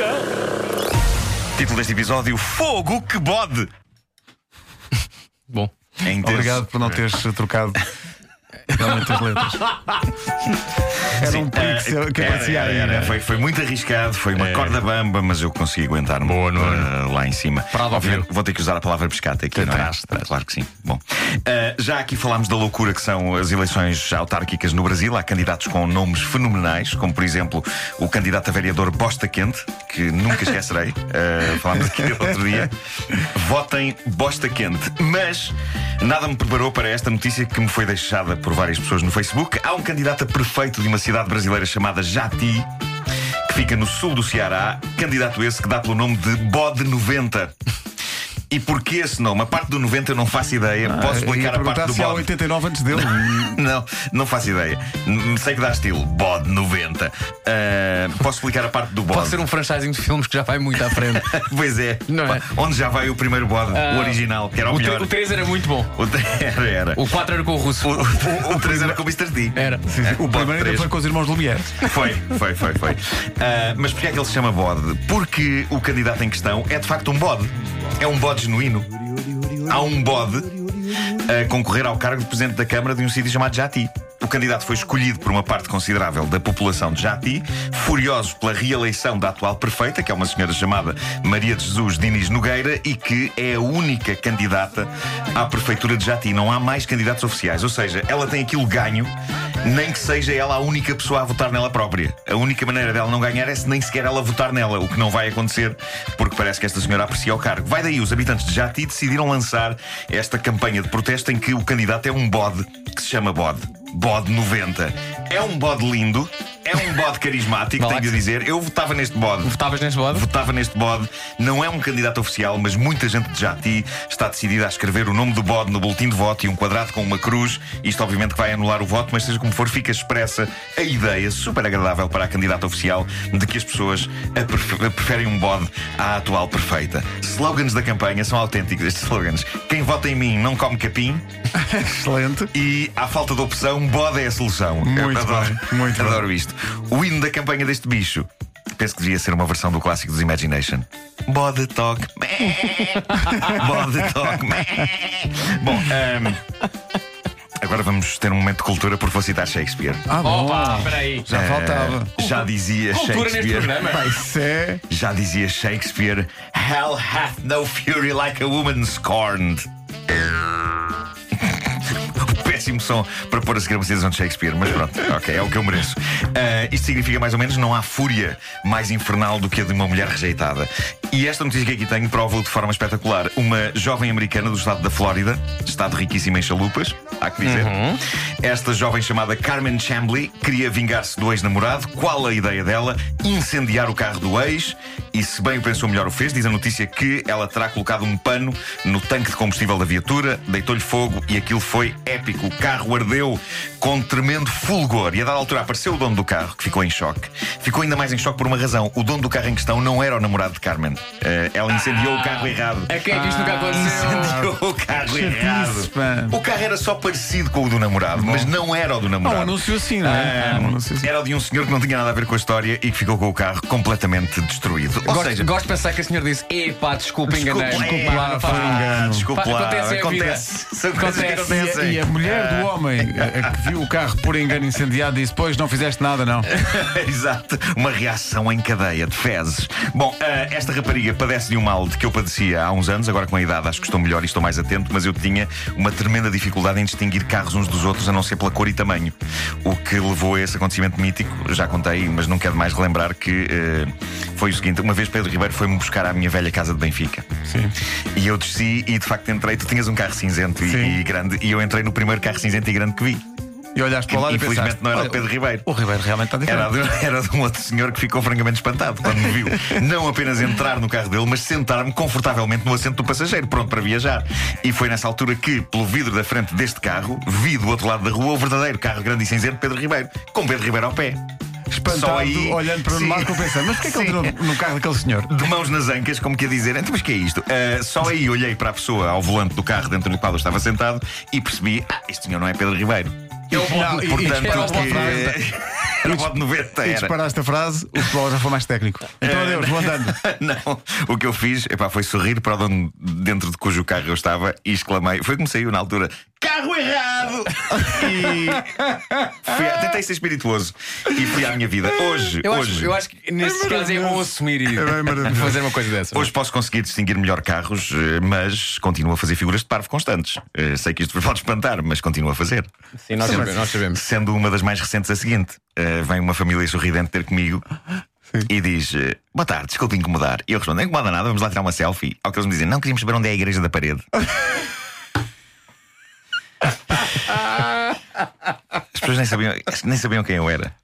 nunca! Título deste episódio: Fogo que bode! Bom. É. Obrigado por não teres trocado realmente as letras. Era um perigo que, se- que Era, aí. era. né? Foi, foi muito arriscado, foi uma corda bamba, mas eu consegui aguentar-me Boa, Nuno. eh, lá em cima. Prado Obviamente, vou ter que usar a palavra pescata aqui, não é? Claro que sim. Bom, eh, já aqui falámos da loucura que são as eleições autárquicas no Brasil. Há candidatos com nomes fenomenais, como por exemplo o candidato a vereador Bosta Quente, que nunca esquecerei. Eh, falámos aqui outro dia. Votem Bosta Quente. Mas nada me preparou para esta notícia que me foi deixada por várias pessoas no Facebook. Há um candidato a prefeito de uma cidade brasileira chamada Jati que fica no sul do Ceará, candidato esse que dá pelo nome de Bode 90. E porquê esse nome? A parte do 90 eu não faço ideia. Posso Ah, explicar a parte do se há bode? 89 antes dele. Não, não faço ideia. N- Sei que dá estilo. Bode 90. Ah, posso explicar a parte do bode? Pode ser um franchising de filmes que já vai muito à frente. Pois é. Não é? Onde já vai o primeiro bode? Ah, o original, que era o, O, melhor. tre- o 3 era muito bom. O tre- era, era. O 4 era com o russo. O, o, o 3 era com o Mr. D. Era. Sim, sim. O Bode primeiro ainda três. foi com os irmãos Lumière. Foi, foi, foi, foi. Ah, mas porquê é que ele se chama bode? Porque o candidato em questão é de facto um bode. É um bode genuíno. Há um bode a concorrer ao cargo de Presidente da Câmara de um sítio chamado Jati. O candidato foi escolhido por uma parte considerável da população de Jati, furiosos pela reeleição da atual prefeita, que é uma senhora chamada Maria de Jesus Diniz Nogueira, e que é a única candidata à prefeitura de Jati. Não há mais candidatos oficiais. Ou seja, ela tem aquilo ganho, nem que seja ela a única pessoa a votar nela própria. A única maneira dela não ganhar é se nem sequer ela votar nela, o que não vai acontecer, porque parece que esta senhora aprecia o cargo. Vai daí, os habitantes de Jati decidiram lançar esta campanha de protesto em que o candidato é um bode, que se chama bode. Bode 90. É um bode lindo, é um bode carismático, tenho de dizer. Eu votava neste bode. Votavas neste bode? Votava neste bode. Não é um candidato oficial, mas muita gente de Jati está decidida a escrever o nome do bode no boletim de voto e um quadrado com uma cruz. Isto, obviamente, que vai anular o voto, mas seja como for, fica expressa a ideia super agradável para a candidata oficial de que as pessoas a pref- a preferem um bode à atual perfeita. Slogans da campanha são autênticos, estes slogans. Quem vota em mim não come capim Excelente. e, à falta de opção, bode é a solução. Muito Eu adoro, bem, muito adoro isto. O hino da campanha deste bicho. Penso que devia ser uma versão do clássico dos Imagination. Bode talk. Bode talk. Bom, ahm, agora vamos ter um momento de cultura porque vou citar Shakespeare. Ah, bom. Opa, espera aí. Já faltava. Ah, já dizia Cultura neste Shakespeare. programa. Isso é. Já dizia Shakespeare: Hell hath no fury like a woman scorned. Péssimo som para pôr a seguir uma Shakespeare, mas pronto, ok, é o que eu mereço. Ah, isto significa mais ou menos não há fúria mais infernal do que a de uma mulher rejeitada. E esta notícia que aqui tenho prova-o de forma espetacular. Uma jovem americana do estado da Flórida, estado riquíssimo em chalupas, há que dizer. Esta jovem chamada Carmen Chambly queria vingar-se do ex-namorado. Qual a ideia dela? Incendiar o carro do ex. E se bem o pensou, melhor o fez. Diz a notícia que ela terá colocado um pano no tanque de combustível da viatura, deitou-lhe fogo e aquilo foi épico. O carro ardeu com tremendo fulgor. E a dada altura apareceu o dono do carro, que ficou em choque. Ficou ainda mais em choque por uma razão. O dono do carro em questão não era o namorado de Carmen. Eh, ela incendiou o carro errado. É que isto nunca aconteceu? Incendiou o carro errado. O carro era só parecido com o do namorado, mas não era o do namorado. um anúncio assim, não é? Ah, um anúncio assim. era o de um senhor que não tinha nada a ver com a história e que ficou com o carro completamente destruído. Ou Gosto, seja, gosto de pensar que a senhora disse: Epá, desculpa, enganei. Desculpa, Desculpa lá, é, não faz pá, mal." engano. Desculpa Pá, lá, acontece, acontece. São coisas que Acontece. acontecem. E a mulher do homem a, a que viu o carro por engano incendiado disse: Pois não fizeste nada, não. Exato, uma reação em cadeia de fezes. Bom, ah, esta rapariga padece de um mal de que eu padecia há uns anos, agora com a idade acho que estou melhor e estou mais atento, mas eu tinha uma tremenda dificuldade em distinguir carros uns dos outros, a não ser pela cor e tamanho. O que levou a esse acontecimento mítico, já contei, mas não quero mais relembrar que eh, foi o seguinte: uma vez Pedro Ribeiro foi-me buscar à minha velha casa de Benfica. Sim. E eu desci e de facto entrei. Tu tinhas um carro cinzento e, e grande, e eu entrei no primeiro carro cinzento e grande que vi. E olhaste para o lado e Infelizmente pensaste, não era o "Olha, Pedro Ribeiro. O Ribeiro realmente está Era diferente. de, era de um outro senhor que ficou francamente espantado quando me viu. Não apenas entrar no carro dele, mas sentar-me confortavelmente no assento do passageiro, pronto para viajar. E foi nessa altura que, pelo vidro da frente deste carro, vi do outro lado da rua o verdadeiro carro grande e cinzento Pedro Ribeiro, com Pedro Ribeiro ao pé. Espantado, Só aí- olhando para o. Marco, pensando: Mas porquê é que ele entrou no carro daquele senhor? De mãos nas ancas, como que a dizer, então, mas que é isto? Ah, só aí olhei para a pessoa ao volante do carro dentro do qual eu estava sentado e percebi: ah, este senhor não é Pedro Ribeiro. É o bode- Não, e- e Portanto, espera uma que- frase. Era o bode 90. E Era. disparaste a frase, o futebol já foi mais técnico. Então adeus, vou andando. Não, o que eu fiz epá, foi sorrir para o dono dentro de cujo carro eu estava e exclamei. Foi como saiu na altura: carro errado! E fui tentei ser espirituoso e fui à minha vida. Hoje, Eu hoje, acho, eu acho que nesse caso é bom assumir e É fazer uma coisa dessa. Hoje posso conseguir distinguir melhor carros, eh, mas continuo a fazer figuras de parvo constantes. Eh, Sei que isto vos pode espantar, mas continuo a fazer. Sim, nós sabemos. Nós sabemos. Sendo uma das mais recentes a seguinte: eh, vem uma família sorridente ter comigo e diz: eh, Boa tarde, desculpe incomodar. E eu respondo: Não incomoda nada, vamos lá tirar uma selfie. Ao que eles me dizem: Não queríamos saber onde é a igreja da parede. As pessoas nem sabiam, nem sabiam quem eu era.